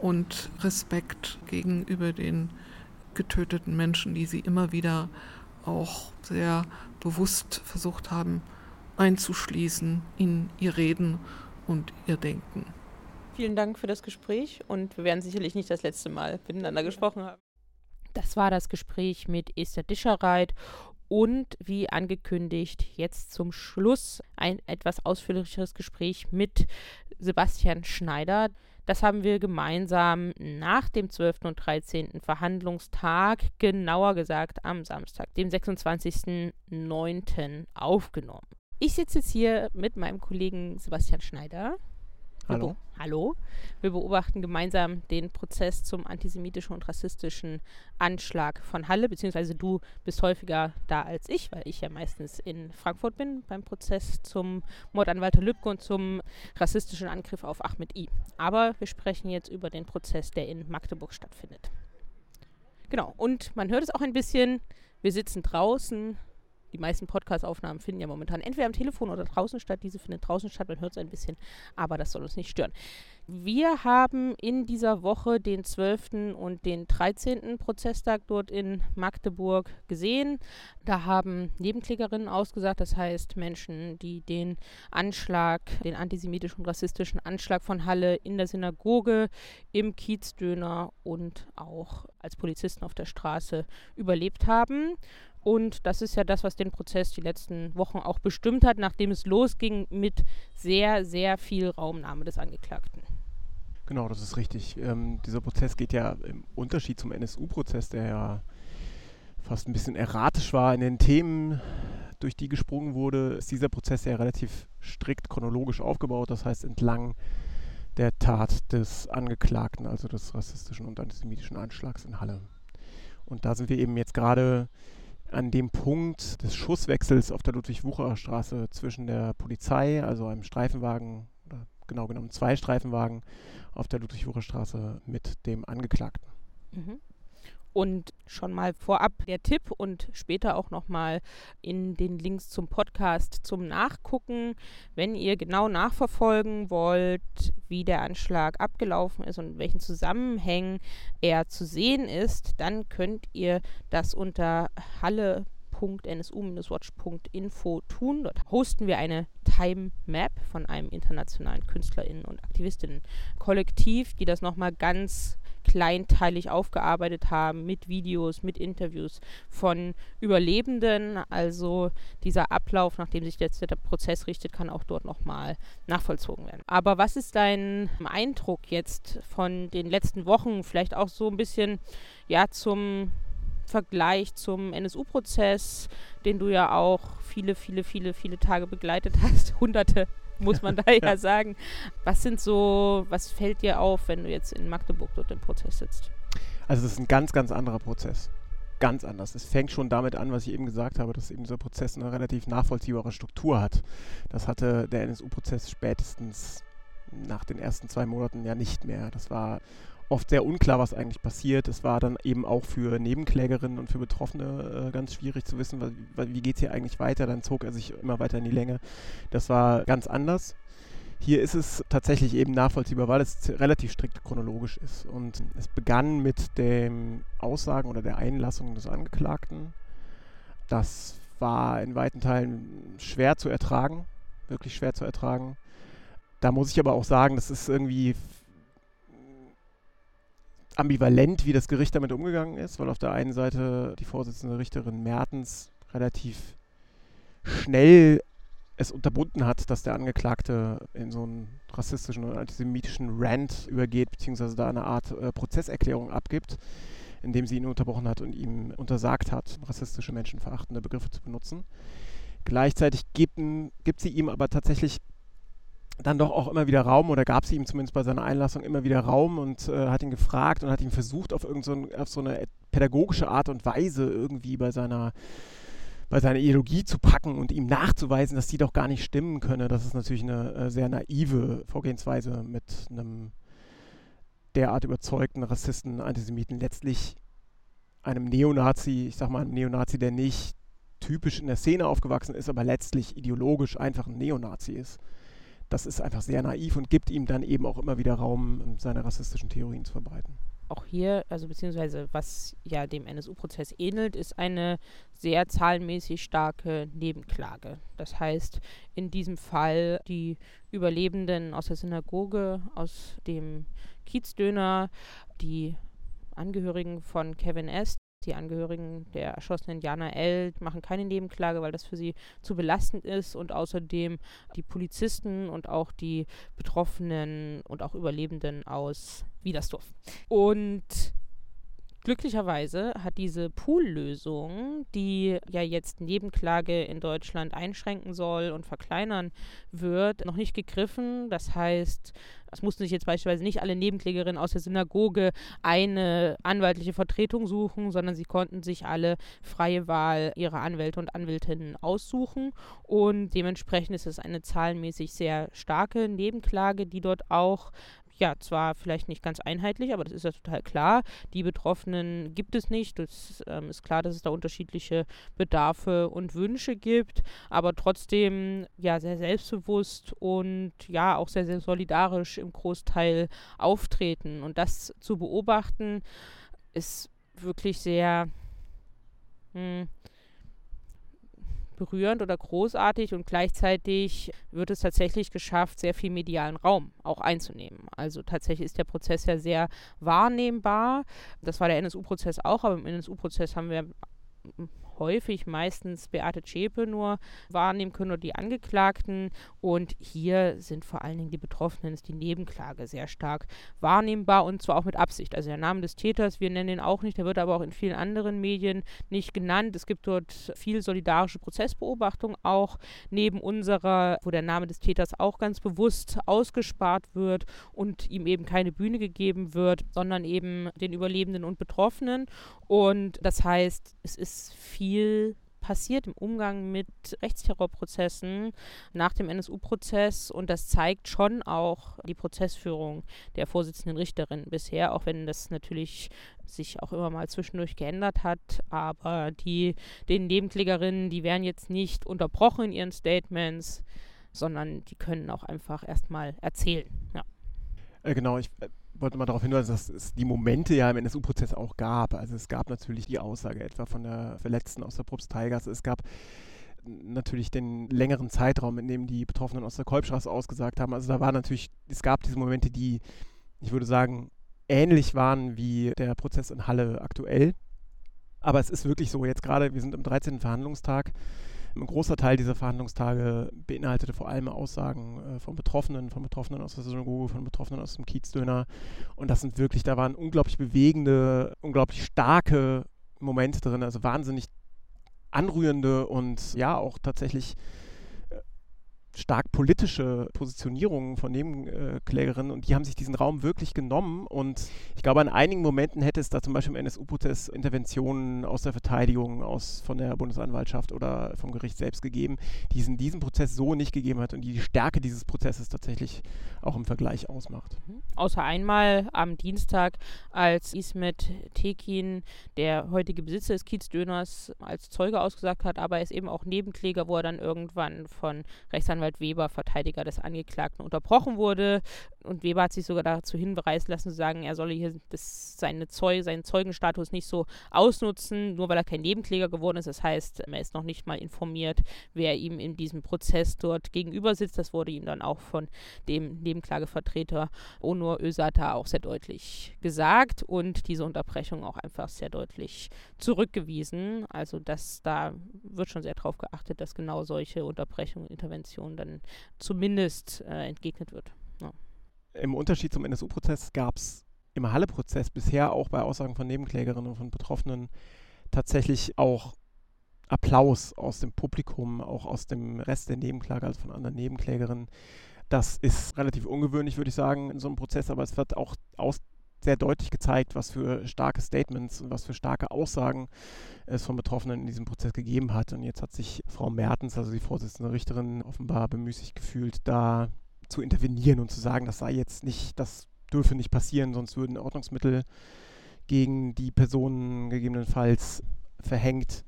und Respekt gegenüber den getöteten Menschen, die sie immer wieder auch sehr bewusst versucht haben einzuschließen in ihr Reden und ihr Denken.
Vielen Dank für das Gespräch und wir werden sicherlich nicht das letzte Mal miteinander gesprochen haben. Das war das Gespräch mit Esther Dischereit und wie angekündigt, jetzt zum Schluss ein etwas ausführlicheres Gespräch mit Sebastian Schneider. Das haben wir gemeinsam nach dem 12. und 13. Verhandlungstag, genauer gesagt am Samstag, dem 26.09. aufgenommen. Ich sitze jetzt hier mit meinem Kollegen Sebastian Schneider.
Hallo.
Hallo. Wir beobachten gemeinsam den Prozess zum antisemitischen und rassistischen Anschlag von Halle, beziehungsweise du bist häufiger da als ich, weil ich ja meistens in Frankfurt bin beim Prozess zum Mord an Walter Lübcke und zum rassistischen Angriff auf Ahmed I. Aber wir sprechen jetzt über den Prozess, der in Magdeburg stattfindet. Genau, und man hört es auch ein bisschen, wir sitzen draußen, die meisten Podcast-Aufnahmen finden ja momentan entweder am Telefon oder draußen statt. Diese findet draußen statt, man hört es ein bisschen, aber das soll uns nicht stören. Wir haben in dieser Woche den 12. und den 13. Prozesstag dort in Magdeburg gesehen. Da haben Nebenklägerinnen ausgesagt, das heißt Menschen, die den Anschlag, den antisemitischen und rassistischen Anschlag von Halle in der Synagoge, im Kiezdöner und auch als Polizisten auf der Straße überlebt haben. Und das ist ja das, was den Prozess die letzten Wochen auch bestimmt hat, nachdem es losging mit sehr, sehr viel Raumnahme des Angeklagten.
Genau, das ist richtig. Ähm, dieser Prozess geht ja im Unterschied zum NSU-Prozess, der ja fast ein bisschen erratisch war in den Themen, durch die gesprungen wurde, ist dieser Prozess ja relativ strikt chronologisch aufgebaut. Das heißt, entlang der Tat des Angeklagten, also des rassistischen und antisemitischen Anschlags in Halle. Und da sind wir eben jetzt gerade an dem Punkt des Schusswechsels auf der Ludwig-Wucherer-Straße zwischen der Polizei, also einem Streifenwagen, oder genau genommen zwei Streifenwagen auf der Ludwig-Wucherer-Straße mit dem Angeklagten.
Mhm. Und schon mal vorab der Tipp und später auch nochmal in den Links zum Podcast zum Nachgucken, wenn ihr genau nachverfolgen wollt, wie der Anschlag abgelaufen ist und in welchen Zusammenhängen er zu sehen ist, dann könnt ihr das unter Halle www.nsu-watch.info tun. Dort hosten wir eine Time Map von einem internationalen KünstlerInnen- und Aktivistinnen-Kollektiv, die das nochmal ganz kleinteilig aufgearbeitet haben mit Videos, mit Interviews von Überlebenden. Also dieser Ablauf, nachdem sich jetzt der Prozess richtet, kann auch dort nochmal nachvollzogen werden. Aber was ist dein Eindruck jetzt von den letzten Wochen? Vielleicht auch so ein bisschen ja zum Vergleich zum NSU-Prozess, den du ja auch viele, viele, viele, viele Tage begleitet hast, <laughs> hunderte <laughs> muss man da <laughs> ja sagen. Was sind so, was fällt dir auf, wenn du jetzt in Magdeburg dort im Prozess sitzt?
Also es ist ein ganz, ganz anderer Prozess. Ganz anders. Es fängt schon damit an, was ich eben gesagt habe, dass eben dieser Prozess eine relativ nachvollziehbare Struktur hat. Das hatte der NSU-Prozess spätestens nach den ersten zwei Monaten ja nicht mehr. Das war oft sehr unklar, was eigentlich passiert. Es war dann eben auch für Nebenklägerinnen und für Betroffene äh, ganz schwierig zu wissen, wie, wie geht es hier eigentlich weiter. Dann zog er sich immer weiter in die Länge. Das war ganz anders. Hier ist es tatsächlich eben nachvollziehbar, weil es relativ strikt chronologisch ist. Und es begann mit den Aussagen oder der Einlassung des Angeklagten. Das war in weiten Teilen schwer zu ertragen, wirklich schwer zu ertragen. Da muss ich aber auch sagen, das ist irgendwie ambivalent, wie das Gericht damit umgegangen ist, weil auf der einen Seite die Vorsitzende Richterin Mertens relativ schnell es unterbunden hat, dass der Angeklagte in so einen rassistischen und antisemitischen Rant übergeht, beziehungsweise da eine Art äh, Prozesserklärung abgibt, indem sie ihn unterbrochen hat und ihm untersagt hat, rassistische, menschenverachtende Begriffe zu benutzen. Gleichzeitig gibt, gibt sie ihm aber tatsächlich dann doch auch immer wieder Raum oder gab sie ihm zumindest bei seiner Einlassung immer wieder Raum und äh, hat ihn gefragt und hat ihn versucht, auf, irgend so ein, auf so eine pädagogische Art und Weise irgendwie bei seiner bei seiner Ideologie zu packen und ihm nachzuweisen, dass die doch gar nicht stimmen könne, das ist natürlich eine äh, sehr naive Vorgehensweise mit einem derart überzeugten Rassisten, Antisemiten, letztlich einem Neonazi, ich sag mal einem Neonazi, der nicht typisch in der Szene aufgewachsen ist, aber letztlich ideologisch einfach ein Neonazi ist. Das ist einfach sehr naiv und gibt ihm dann eben auch immer wieder Raum, seine rassistischen Theorien zu verbreiten
auch hier, also beziehungsweise was ja dem NSU-Prozess ähnelt, ist eine sehr zahlenmäßig starke Nebenklage. Das heißt, in diesem Fall die Überlebenden aus der Synagoge, aus dem Kiezdöner, die Angehörigen von Kevin S., die Angehörigen der erschossenen Jana L. machen keine Nebenklage, weil das für sie zu belastend ist und außerdem die Polizisten und auch die Betroffenen und auch Überlebenden aus Wiedersdorf. Und Glücklicherweise hat diese Poollösung, die ja jetzt Nebenklage in Deutschland einschränken soll und verkleinern wird, noch nicht gegriffen. Das heißt, es mussten sich jetzt beispielsweise nicht alle Nebenklägerinnen aus der Synagoge eine anwaltliche Vertretung suchen, sondern sie konnten sich alle freie Wahl ihrer Anwälte und Anwältinnen aussuchen. Und dementsprechend ist es eine zahlenmäßig sehr starke Nebenklage, die dort auch ja, zwar vielleicht nicht ganz einheitlich, aber das ist ja total klar. Die Betroffenen gibt es nicht. Es ähm, ist klar, dass es da unterschiedliche Bedarfe und Wünsche gibt, aber trotzdem ja sehr selbstbewusst und ja auch sehr, sehr solidarisch im Großteil auftreten. Und das zu beobachten, ist wirklich sehr. Mh, hm, berührend oder großartig und gleichzeitig wird es tatsächlich geschafft, sehr viel medialen Raum auch einzunehmen. Also tatsächlich ist der Prozess ja sehr wahrnehmbar. Das war der NSU-Prozess auch, aber im NSU-Prozess haben wir häufig meistens Beate Zschäpe nur wahrnehmen können oder die Angeklagten. Und hier sind vor allen Dingen die Betroffenen, ist die Nebenklage sehr stark wahrnehmbar und zwar auch mit Absicht. Also der Name des Täters, wir nennen ihn auch nicht, der wird aber auch in vielen anderen Medien nicht genannt. Es gibt dort viel solidarische Prozessbeobachtung auch neben unserer, wo der Name des Täters auch ganz bewusst ausgespart wird und ihm eben keine Bühne gegeben wird, sondern eben den Überlebenden und Betroffenen. Und das heißt, es ist viel passiert im Umgang mit Rechtsterrorprozessen nach dem NSU-Prozess und das zeigt schon auch die Prozessführung der Vorsitzenden Richterin bisher, auch wenn das natürlich sich auch immer mal zwischendurch geändert hat. Aber die, den Nebenklägerinnen, die werden jetzt nicht unterbrochen in ihren Statements, sondern die können auch einfach erstmal erzählen. Ja.
Äh, genau, ich äh, wollte mal darauf hinweisen, dass es die Momente ja im NSU-Prozess auch gab. Also es gab natürlich die Aussage etwa von der Verletzten aus der Propsteigasse. Es gab natürlich den längeren Zeitraum, in dem die Betroffenen aus der Kolbstraße ausgesagt haben. Also da war natürlich, es gab diese Momente, die, ich würde sagen, ähnlich waren wie der Prozess in Halle aktuell. Aber es ist wirklich so, jetzt gerade, wir sind im 13. Verhandlungstag, ein großer Teil dieser Verhandlungstage beinhaltete vor allem Aussagen äh, von Betroffenen, von Betroffenen aus der Synagoge, von Betroffenen aus dem Kiezdöner. Und das sind wirklich, da waren unglaublich bewegende, unglaublich starke Momente drin, also wahnsinnig anrührende und ja auch tatsächlich stark politische Positionierungen von Nebenklägerinnen und die haben sich diesen Raum wirklich genommen und ich glaube, an einigen Momenten hätte es da zum Beispiel im NSU-Prozess Interventionen aus der Verteidigung, aus, von der Bundesanwaltschaft oder vom Gericht selbst gegeben, die es in diesem Prozess so nicht gegeben hat und die die Stärke dieses Prozesses tatsächlich auch im Vergleich ausmacht.
Mhm. Außer einmal am Dienstag, als Ismet Tekin, der heutige Besitzer des Kiezdöners, als Zeuge ausgesagt hat, aber er ist eben auch Nebenkläger, wo er dann irgendwann von Rechtsanwalt Weber, Verteidiger des Angeklagten, unterbrochen wurde. Und Weber hat sich sogar dazu hinreißen lassen, zu sagen, er solle hier das, seine Zeu seinen Zeugenstatus nicht so ausnutzen, nur weil er kein Nebenkläger geworden ist. Das heißt, er ist noch nicht mal informiert, wer ihm in diesem Prozess dort gegenüber sitzt. Das wurde ihm dann auch von dem Nebenklagevertreter Onur Özata auch sehr deutlich gesagt und diese Unterbrechung auch einfach sehr deutlich zurückgewiesen. Also dass da wird schon sehr darauf geachtet, dass genau solche Unterbrechungen, Interventionen dann zumindest äh, entgegnet wird. Ja.
Im Unterschied zum NSU-Prozess gab es im Halle-Prozess bisher auch bei Aussagen von Nebenklägerinnen und von Betroffenen tatsächlich auch Applaus aus dem Publikum, auch aus dem Rest der Nebenklage, also von anderen Nebenklägerinnen. Das ist relativ ungewöhnlich, würde ich sagen, in so einem Prozess, aber es wird auch aus sehr deutlich gezeigt, was für starke Statements und was für starke Aussagen es von Betroffenen in diesem Prozess gegeben hat. Und jetzt hat sich Frau Mertens, also die Vorsitzende Richterin, offenbar bemüßigt gefühlt, da zu intervenieren und zu sagen, das sei jetzt nicht, das dürfe nicht passieren, sonst würden Ordnungsmittel gegen die Personen gegebenenfalls verhängt.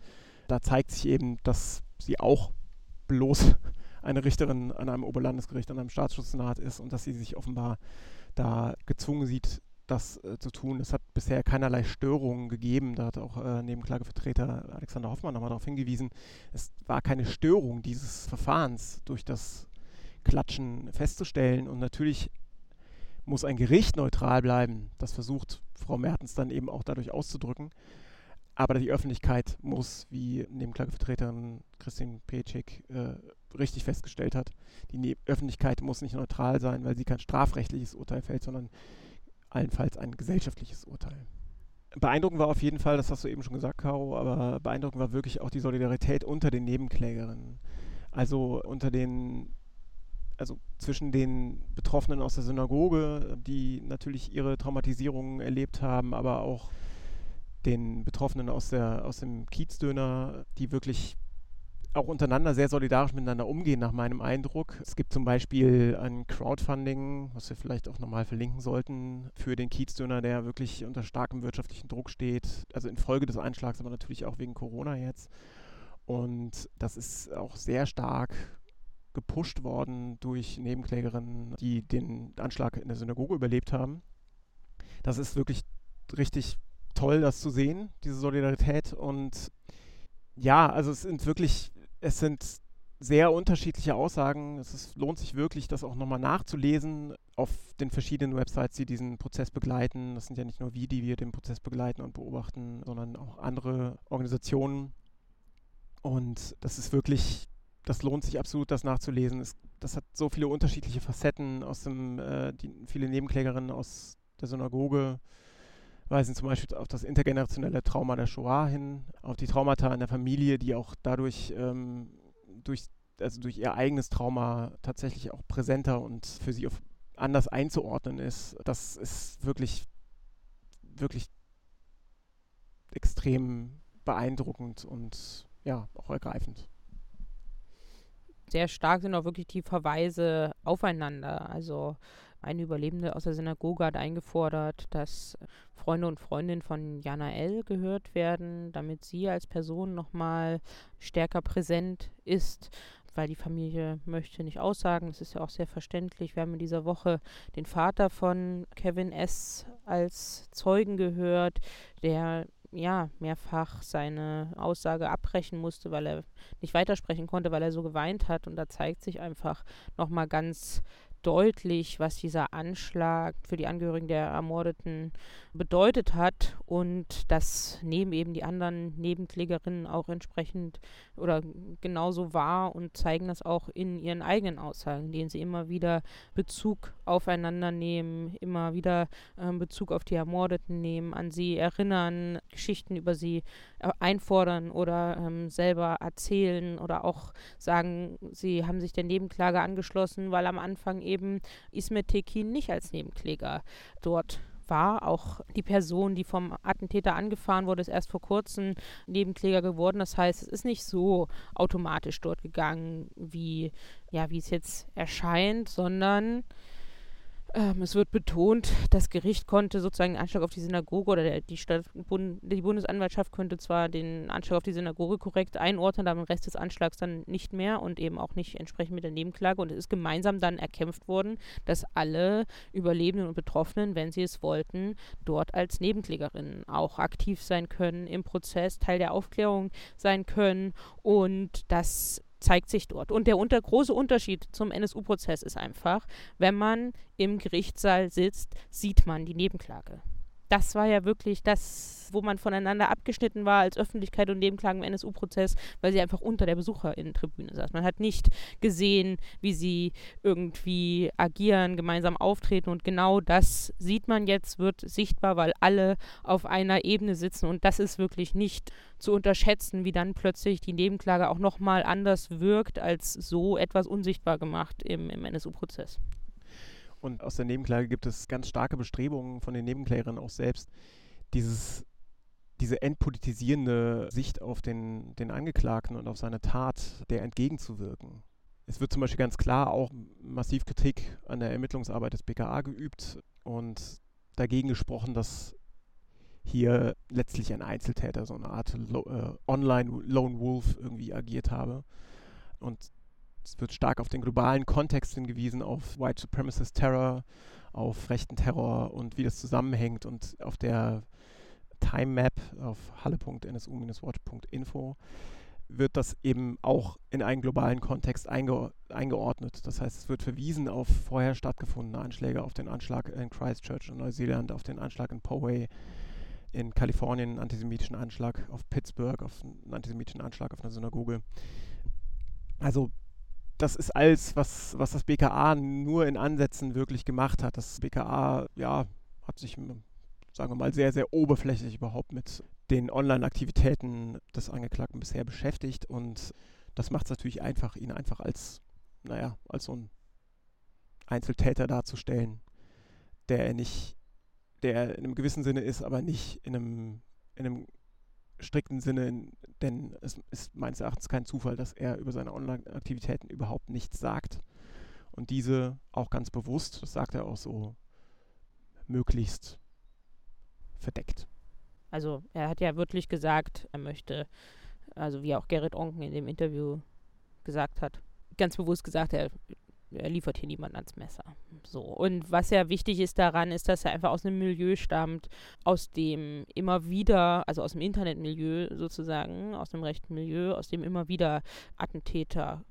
Da zeigt sich eben, dass sie auch bloß <laughs> eine Richterin an einem Oberlandesgericht, an einem Staatsschutzsenat ist und dass sie sich offenbar da gezwungen sieht, das äh, zu tun. Es hat bisher keinerlei Störungen gegeben. Da hat auch äh, Nebenklagevertreter Alexander Hoffmann nochmal darauf hingewiesen. Es war keine Störung dieses Verfahrens durch das Klatschen festzustellen. Und natürlich muss ein Gericht neutral bleiben. Das versucht Frau Mertens dann eben auch dadurch auszudrücken. Aber die Öffentlichkeit muss, wie Nebenklagevertreterin Christine Petschik äh, richtig festgestellt hat, die ne Öffentlichkeit muss nicht neutral sein, weil sie kein strafrechtliches Urteil fällt, sondern allenfalls ein gesellschaftliches Urteil. Beeindruckend war auf jeden Fall, das hast du eben schon gesagt, Caro, aber beeindruckend war wirklich auch die Solidarität unter den Nebenklägerinnen. Also unter den, also zwischen den Betroffenen aus der Synagoge, die natürlich ihre Traumatisierungen erlebt haben, aber auch den Betroffenen aus, der, aus dem Kiezdöner, die wirklich auch untereinander sehr solidarisch miteinander umgehen, nach meinem Eindruck. Es gibt zum Beispiel ein Crowdfunding, was wir vielleicht auch nochmal verlinken sollten, für den Kiezdöner, der wirklich unter starkem wirtschaftlichen Druck steht. Also infolge des Einschlags, aber natürlich auch wegen Corona jetzt. Und das ist auch sehr stark gepusht worden durch Nebenklägerinnen, die den Anschlag in der Synagoge überlebt haben. Das ist wirklich richtig toll, das zu sehen, diese Solidarität. Und ja, also es sind wirklich es sind sehr unterschiedliche Aussagen. Es ist, lohnt sich wirklich, das auch nochmal nachzulesen auf den verschiedenen Websites, die diesen Prozess begleiten. Das sind ja nicht nur wir, die wir den Prozess begleiten und beobachten, sondern auch andere Organisationen. Und das ist wirklich, das lohnt sich absolut, das nachzulesen. Es, das hat so viele unterschiedliche Facetten aus dem, äh, die, viele Nebenklägerinnen aus der Synagoge weisen zum Beispiel auf das intergenerationelle Trauma der Shoah hin, auf die Traumata in der Familie, die auch dadurch ähm, durch, also durch ihr eigenes Trauma tatsächlich auch präsenter und für sie anders einzuordnen ist. Das ist wirklich, wirklich extrem beeindruckend und ja, auch ergreifend
sehr stark sind auch wirklich die Verweise aufeinander. Also eine Überlebende aus der Synagoge hat eingefordert, dass Freunde und Freundinnen von Jana L. gehört werden, damit sie als Person nochmal stärker präsent ist weil die Familie möchte nicht aussagen. Das ist ja auch sehr verständlich. Wir haben in dieser Woche den Vater von Kevin S. als Zeugen gehört, der ja mehrfach seine Aussage abbrechen musste, weil er nicht weitersprechen konnte, weil er so geweint hat. Und da zeigt sich einfach nochmal ganz deutlich, was dieser Anschlag für die Angehörigen der Ermordeten bedeutet hat und das nehmen eben die anderen Nebenklägerinnen auch entsprechend oder genauso wahr und zeigen das auch in ihren eigenen Aussagen, denen sie immer wieder Bezug aufeinander nehmen, immer wieder äh, Bezug auf die Ermordeten nehmen, an sie erinnern, Geschichten über sie äh, einfordern oder ähm, selber erzählen oder auch sagen, sie haben sich der Nebenklage angeschlossen, weil am Anfang eben Ismet Tekin nicht als Nebenkläger dort war. Auch die Person, die vom Attentäter angefahren wurde, ist erst vor kurzem Nebenkläger geworden. Das heißt, es ist nicht so automatisch dort gegangen, wie, ja, wie es jetzt erscheint, sondern ähm, es wird betont, das Gericht konnte sozusagen den Anschlag auf die Synagoge oder der, die, Stadt, die Bundesanwaltschaft könnte zwar den Anschlag auf die Synagoge korrekt einordnen, aber den Rest des Anschlags dann nicht mehr und eben auch nicht entsprechend mit der Nebenklage. Und es ist gemeinsam dann erkämpft worden, dass alle Überlebenden und Betroffenen, wenn sie es wollten, dort als Nebenklägerinnen auch aktiv sein können im Prozess, Teil der Aufklärung sein können und das zeigt sich dort. Und der unter, große Unterschied zum NSU-Prozess ist einfach, wenn man im Gerichtssaal sitzt, sieht man die Nebenklage das war ja wirklich das, wo man voneinander abgeschnitten war als Öffentlichkeit und Nebenklagen im NSU-Prozess, weil sie einfach unter der Besucherinnen-Tribüne saß. Man hat nicht gesehen, wie sie irgendwie agieren, gemeinsam auftreten und genau das sieht man jetzt, wird sichtbar, weil alle auf einer Ebene sitzen und das ist wirklich nicht zu unterschätzen, wie dann plötzlich die Nebenklage auch nochmal anders wirkt, als so etwas unsichtbar gemacht im, im NSU-Prozess.
Und aus der Nebenklage gibt es ganz starke Bestrebungen von den Nebenklägerinnen auch selbst, dieses, diese entpolitisierende Sicht auf den, den Angeklagten und auf seine Tat der entgegenzuwirken. Es wird zum Beispiel ganz klar auch massiv Kritik an der Ermittlungsarbeit des BKA geübt und dagegen gesprochen, dass hier letztlich ein Einzeltäter, so eine Art äh, Online-Lone Wolf irgendwie agiert habe. Und es wird stark auf den globalen Kontext hingewiesen, auf White Supremacist Terror, auf rechten Terror und wie das zusammenhängt und auf der Time Map auf halle.nsu-watch.info wird das eben auch in einen globalen Kontext einge eingeordnet. Das heißt, es wird verwiesen auf vorher stattgefundene Anschläge, auf den Anschlag in Christchurch in Neuseeland, auf den Anschlag in Poway in Kalifornien, einen antisemitischen Anschlag auf Pittsburgh, auf einen antisemitischen Anschlag auf eine Synagoge. Also das ist alles, was, was das BKA nur in Ansätzen wirklich gemacht hat. Das BKA, ja, hat sich, sagen wir mal, sehr, sehr oberflächlich überhaupt mit den Online-Aktivitäten des Angeklagten bisher beschäftigt und das macht es natürlich einfach, ihn einfach als, naja, als so ein Einzeltäter darzustellen, der er nicht, der in einem gewissen Sinne ist, aber nicht in einem, in einem strikten Sinne, denn es ist meines Erachtens kein Zufall, dass er über seine Online-Aktivitäten überhaupt nichts sagt und diese auch ganz bewusst, das sagt er auch so, möglichst verdeckt.
Also er hat ja wirklich gesagt, er möchte, also wie auch Gerrit Onken in dem Interview gesagt hat, ganz bewusst gesagt, er er liefert hier niemand ans Messer. So. Und was ja wichtig ist daran, ist, dass er einfach aus einem Milieu stammt, aus dem immer wieder, also aus dem Internetmilieu sozusagen, aus dem rechten Milieu, aus dem immer wieder Attentäter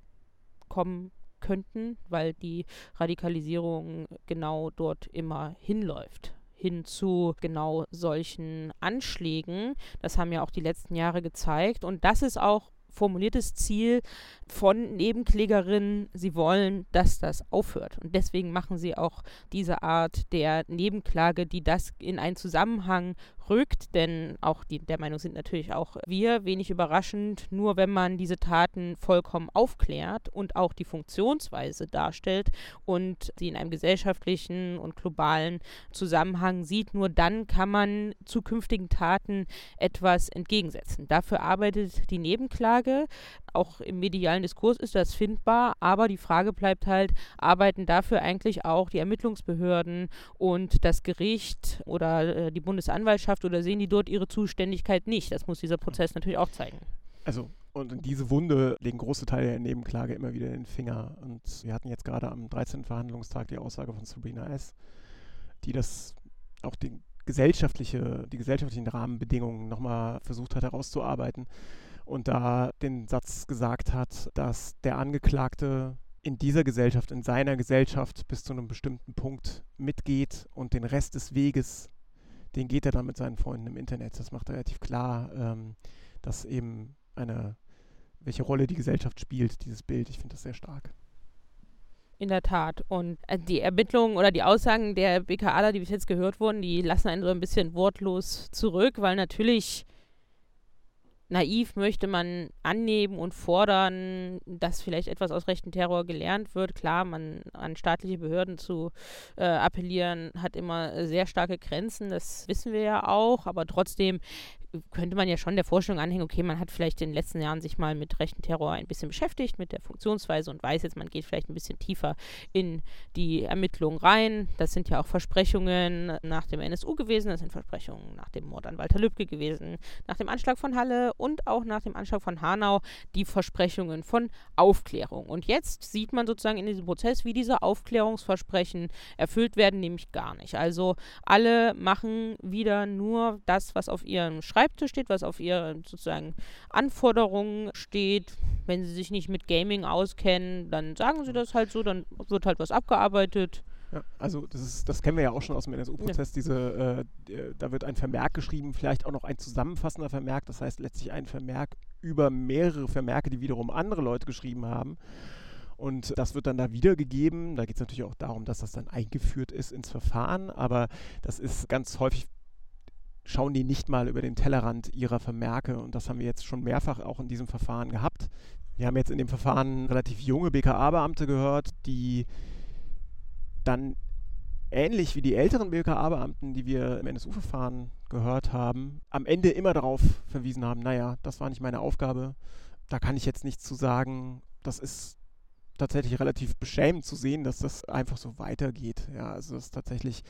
kommen könnten, weil die Radikalisierung genau dort immer hinläuft hin zu genau solchen Anschlägen. Das haben ja auch die letzten Jahre gezeigt. Und das ist auch formuliertes Ziel von Nebenklägerinnen, sie wollen, dass das aufhört. Und deswegen machen sie auch diese Art der Nebenklage, die das in einen Zusammenhang rückt, denn auch die, der Meinung sind natürlich auch wir, wenig überraschend, nur wenn man diese Taten vollkommen aufklärt und auch die Funktionsweise darstellt und sie in einem gesellschaftlichen und globalen Zusammenhang sieht, nur dann kann man zukünftigen Taten etwas entgegensetzen. Dafür arbeitet die Nebenklage. Auch im medialen Diskurs ist das findbar, aber die Frage bleibt halt, arbeiten dafür eigentlich auch die Ermittlungsbehörden und das Gericht oder äh, die Bundesanwaltschaft oder sehen die dort ihre Zuständigkeit nicht? Das muss dieser Prozess natürlich auch zeigen.
Also und in diese Wunde legen große Teile der Nebenklage immer wieder den Finger. Und wir hatten jetzt gerade am 13. Verhandlungstag die Aussage von Sabrina S., die das auch die, gesellschaftliche, die gesellschaftlichen Rahmenbedingungen nochmal versucht hat herauszuarbeiten und da den Satz gesagt hat, dass der Angeklagte in dieser Gesellschaft, in seiner Gesellschaft bis zu einem bestimmten Punkt mitgeht und den Rest des Weges, den geht er dann mit seinen Freunden im Internet. Das macht relativ klar, ähm, dass eben eine, welche Rolle die Gesellschaft spielt, dieses Bild. Ich finde das sehr stark.
In der Tat. Und äh, die Ermittlungen oder die Aussagen der BKAler, die bis jetzt gehört wurden, die lassen einen so ein bisschen wortlos zurück, weil natürlich naiv möchte man annehmen und fordern, dass vielleicht etwas aus rechten Terror gelernt wird. Klar, man an staatliche Behörden zu äh, appellieren hat immer sehr starke Grenzen, das wissen wir ja auch, aber trotzdem könnte man ja schon der Vorstellung anhängen, okay, man hat vielleicht in den letzten Jahren sich mal mit rechten Terror ein bisschen beschäftigt, mit der Funktionsweise und weiß jetzt, man geht vielleicht ein bisschen tiefer in die Ermittlungen rein. Das sind ja auch Versprechungen nach dem NSU gewesen, das sind Versprechungen nach dem Mord an Walter Lübcke gewesen, nach dem Anschlag von Halle und auch nach dem Anschlag von Hanau die Versprechungen von Aufklärung. Und jetzt sieht man sozusagen in diesem Prozess, wie diese Aufklärungsversprechen erfüllt werden, nämlich gar nicht. Also alle machen wieder nur das, was auf ihrem Schreibtisch Schreibtisch steht, was auf ihren sozusagen Anforderungen steht. Wenn sie sich nicht mit Gaming auskennen, dann sagen sie das halt so, dann wird halt was abgearbeitet.
Ja, also das, ist, das kennen wir ja auch schon aus dem NSU-Prozess. Ja. Diese, äh, da wird ein Vermerk geschrieben, vielleicht auch noch ein zusammenfassender Vermerk. Das heißt letztlich ein Vermerk über mehrere Vermerke, die wiederum andere Leute geschrieben haben. Und das wird dann da wiedergegeben. Da geht es natürlich auch darum, dass das dann eingeführt ist ins Verfahren. Aber das ist ganz häufig schauen die nicht mal über den Tellerrand ihrer Vermerke. Und das haben wir jetzt schon mehrfach auch in diesem Verfahren gehabt. Wir haben jetzt in dem Verfahren relativ junge BKA-Beamte gehört, die dann ähnlich wie die älteren BKA-Beamten, die wir im NSU-Verfahren gehört haben, am Ende immer darauf verwiesen haben, naja, das war nicht meine Aufgabe, da kann ich jetzt nichts zu sagen. Das ist tatsächlich relativ beschämend zu sehen, dass das einfach so weitergeht. Ja, also dass tatsächlich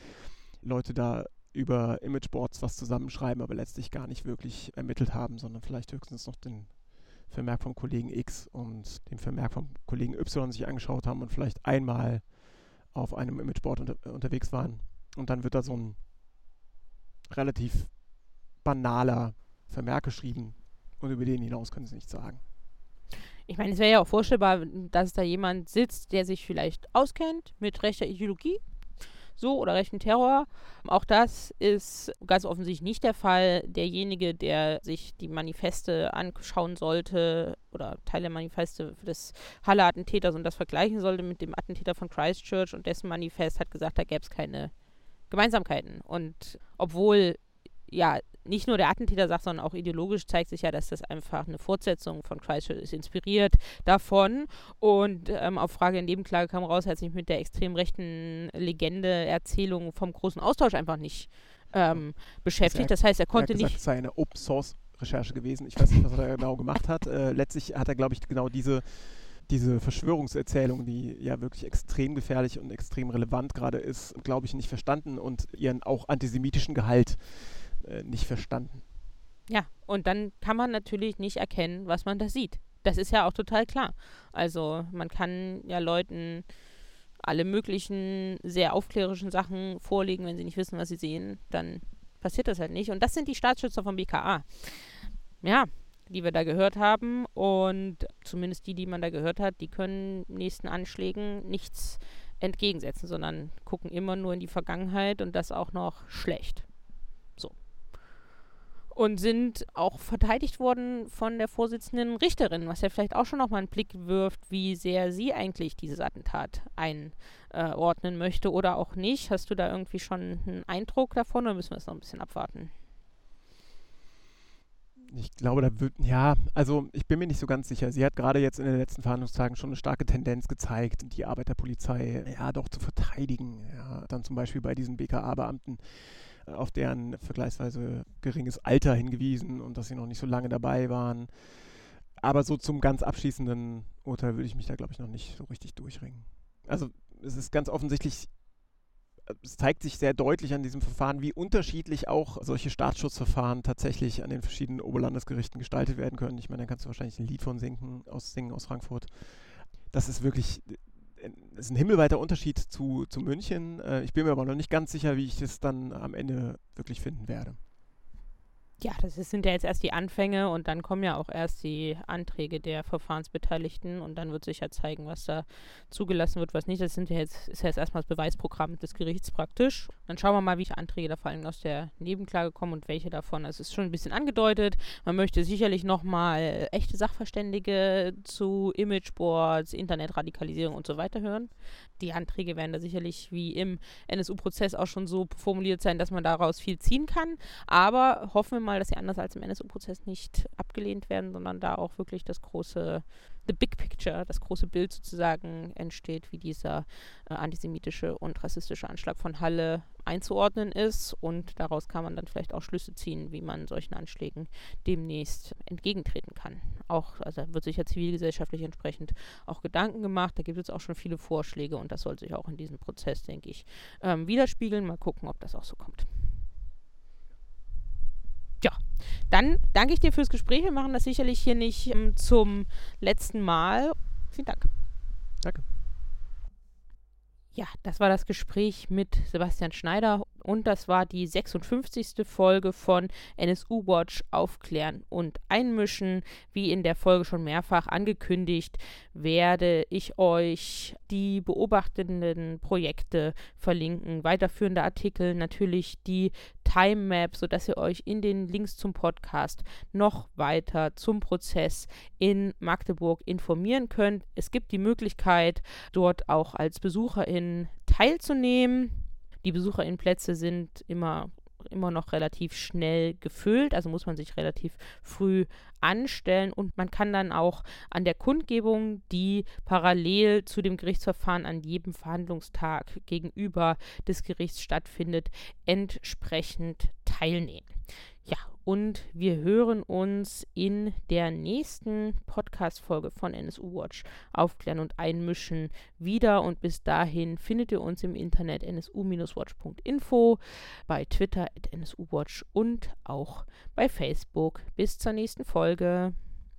Leute da über Imageboards was zusammenschreiben, aber letztlich gar nicht wirklich ermittelt haben, sondern vielleicht höchstens noch den Vermerk vom Kollegen X und den Vermerk vom Kollegen Y sich angeschaut haben und vielleicht einmal auf einem Imageboard unter, unterwegs waren. Und dann wird da so ein relativ banaler Vermerk geschrieben und über den hinaus können sie nichts sagen.
Ich meine, es wäre ja auch vorstellbar, dass da jemand sitzt, der sich vielleicht auskennt mit rechter Ideologie so oder rechten Terror. Auch das ist ganz offensichtlich nicht der Fall. Derjenige, der sich die Manifeste anschauen sollte oder Teile der Manifeste des Halle-Attentäters und das vergleichen sollte mit dem Attentäter von Christchurch und dessen Manifest hat gesagt, da gäbe es keine Gemeinsamkeiten. Und obwohl ja nicht nur der Attentäter sagt, sondern auch ideologisch zeigt sich ja, dass das einfach eine Fortsetzung von Christchurch ist, inspiriert davon. Und ähm, auf Frage in Nebenklage kam raus, er hat sich mit der extrem rechten Legende, Erzählung vom großen Austausch einfach nicht ähm, beschäftigt. Das heißt, er konnte er gesagt, nicht.
Es sei eine Open Source Recherche gewesen. Ich weiß nicht, was er genau gemacht hat. Äh, letztlich hat er, glaube ich, genau diese diese Verschwörungserzählung, die ja wirklich extrem gefährlich und extrem relevant gerade ist, glaube ich, nicht verstanden und ihren auch antisemitischen Gehalt äh, nicht verstanden.
Ja, und dann kann man natürlich nicht erkennen, was man da sieht. Das ist ja auch total klar. Also man kann ja Leuten alle möglichen sehr aufklärischen Sachen vorlegen, wenn sie nicht wissen, was sie sehen, dann passiert das halt nicht. Und das sind die Staatsschützer vom BKA. Ja, die wir da gehört haben. Und zumindest die, die man da gehört hat, die können nächsten Anschlägen nichts entgegensetzen, sondern gucken immer nur in die Vergangenheit und das auch noch schlecht und sind auch verteidigt worden von der Vorsitzenden Richterin, was ja vielleicht auch schon nochmal einen Blick wirft, wie sehr sie eigentlich dieses Attentat einordnen möchte oder auch nicht. Hast du da irgendwie schon einen Eindruck davon oder müssen wir es noch ein bisschen abwarten?
Ich glaube, da wird, ja, also ich bin mir nicht so ganz sicher. Sie hat gerade jetzt in den letzten Verhandlungstagen schon eine starke Tendenz gezeigt, die Arbeit der Polizei ja doch zu verteidigen. Ja, dann zum Beispiel bei diesen BKA-Beamten auf deren vergleichsweise geringes Alter hingewiesen und dass sie noch nicht so lange dabei waren. Aber so zum ganz abschließenden Urteil würde ich mich da, glaube ich, noch nicht so richtig durchringen. Also es ist ganz offensichtlich, es zeigt sich sehr deutlich an diesem Verfahren, wie unterschiedlich auch solche Staatsschutzverfahren tatsächlich an den verschiedenen Oberlandesgerichten gestaltet werden können. Ich meine, da kannst du wahrscheinlich ein Lied von singen aus, singen aus Frankfurt. Das ist wirklich ist ein himmelweiter Unterschied zu, zu München. Äh, ich bin mir aber noch nicht ganz sicher, wie ich das dann am Ende wirklich finden werde.
Ja, das sind ja jetzt erst die Anfänge und dann kommen ja auch erst die Anträge der Verfahrensbeteiligten und dann wird sich ja zeigen, was da zugelassen wird, was nicht. Das sind ja jetzt, ist ja jetzt erstmal das Beweisprogramm des Gerichts praktisch. Dann schauen wir mal, welche Anträge da vor allem aus der Nebenklage kommen und welche davon. Also es ist schon ein bisschen angedeutet. Man möchte sicherlich nochmal echte Sachverständige zu Imageboards, Internetradikalisierung und so weiter hören. Die Anträge werden da sicherlich wie im NSU-Prozess auch schon so formuliert sein, dass man daraus viel ziehen kann. Aber hoffen wir mal, dass sie anders als im NSU-Prozess nicht abgelehnt werden, sondern da auch wirklich das große, the big picture, das große Bild sozusagen entsteht, wie dieser äh, antisemitische und rassistische Anschlag von Halle einzuordnen ist. Und daraus kann man dann vielleicht auch Schlüsse ziehen, wie man solchen Anschlägen demnächst entgegentreten kann. Auch, also wird sich ja zivilgesellschaftlich entsprechend auch Gedanken gemacht. Da gibt es auch schon viele Vorschläge und das soll sich auch in diesem Prozess, denke ich, ähm, widerspiegeln. Mal gucken, ob das auch so kommt. Ja, dann danke ich dir fürs Gespräch. Wir machen das sicherlich hier nicht ähm, zum letzten Mal. Vielen Dank.
Danke.
Ja, das war das Gespräch mit Sebastian Schneider und das war die 56. Folge von NSU Watch Aufklären und Einmischen. Wie in der Folge schon mehrfach angekündigt, werde ich euch die beobachtenden Projekte verlinken, weiterführende Artikel, natürlich die Time Map, sodass ihr euch in den Links zum Podcast noch weiter zum Prozess in Magdeburg informieren könnt. Es gibt die Möglichkeit, dort auch als Besucherin teilzunehmen. Die Besucherinnenplätze sind immer immer noch relativ schnell gefüllt, also muss man sich relativ früh anstellen und man kann dann auch an der Kundgebung, die parallel zu dem Gerichtsverfahren an jedem Verhandlungstag gegenüber des Gerichts stattfindet, entsprechend teilnehmen. Ja, und wir hören uns in der nächsten Podcast-Folge von NSU Watch aufklären und einmischen wieder. Und bis dahin findet ihr uns im Internet nsu-watch.info, bei Twitter at nsuwatch und auch bei Facebook. Bis zur nächsten Folge.